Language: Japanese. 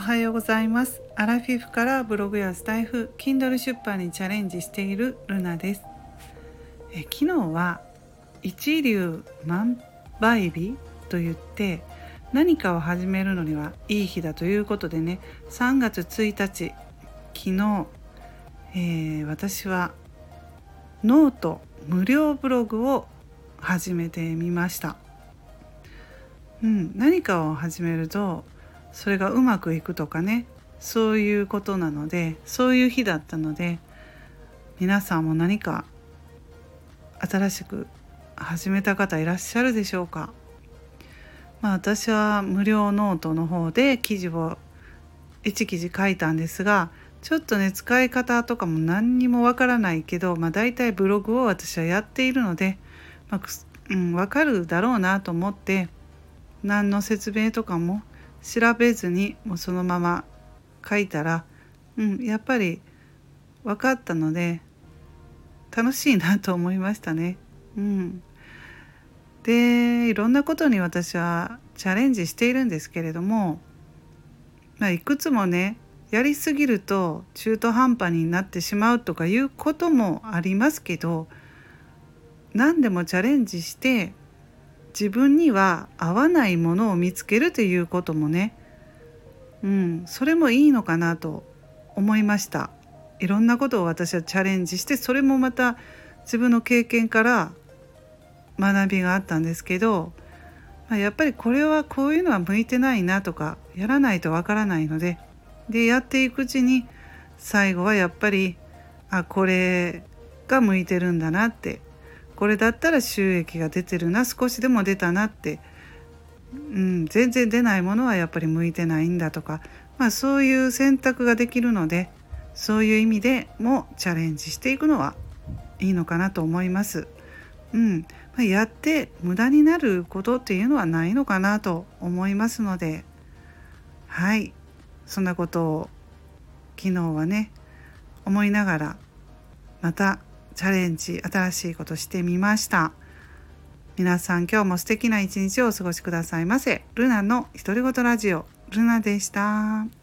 おはようございます。アラフィフからブログやスタエフ Kindle 出版にチャレンジしているルナです。え昨日は一粒万倍日と言って何かを始めるのにはいい日だということでね3月1日昨日、えー、私はノート無料ブログを始めてみました、うん、何かを始めるとそれがうまくいくとかねそういうことなのでそういう日だったので皆さんも何か新しく始めた方いらっしゃるでしょうか。まあ私は無料ノートの方で記事を1記事書いたんですがちょっとね使い方とかも何にもわからないけど、まあ、大体ブログを私はやっているので、まあ、うん、分かるだろうなと思って何の説明とかも調べずにもうそのまま書いたら、うん、やっぱり分かったので楽しいなと思いましたね。うん、でいろんなことに私はチャレンジしているんですけれども、まあ、いくつもねやりすぎると中途半端になってしまうとかいうこともありますけど何でもチャレンジして自分には合わないものを見つけるということもね。うんそれもいいのかなと思いました。いろんなことを私はチャレンジしてそれもまた自分の経験から学びがあったんですけど、まあ、やっぱりこれはこういうのは向いてないなとかやらないとわからないのででやっていくうちに最後はやっぱりあこれが向いてるんだなってこれだったら収益が出てるな少しでも出たなって、うん、全然出ないものはやっぱり向いてないんだとか、まあ、そういう選択ができるのでそういう意味でもチャレンジしていくのはいいのかなと思います。うんまあ、やって無駄になることっていうのはないのかなと思いますので。はい。そんなことを昨日はね思いながらまたチャレンジ新しいことしてみました皆さん今日も素敵な一日をお過ごしくださいませルナの独り言ラジオルナでした。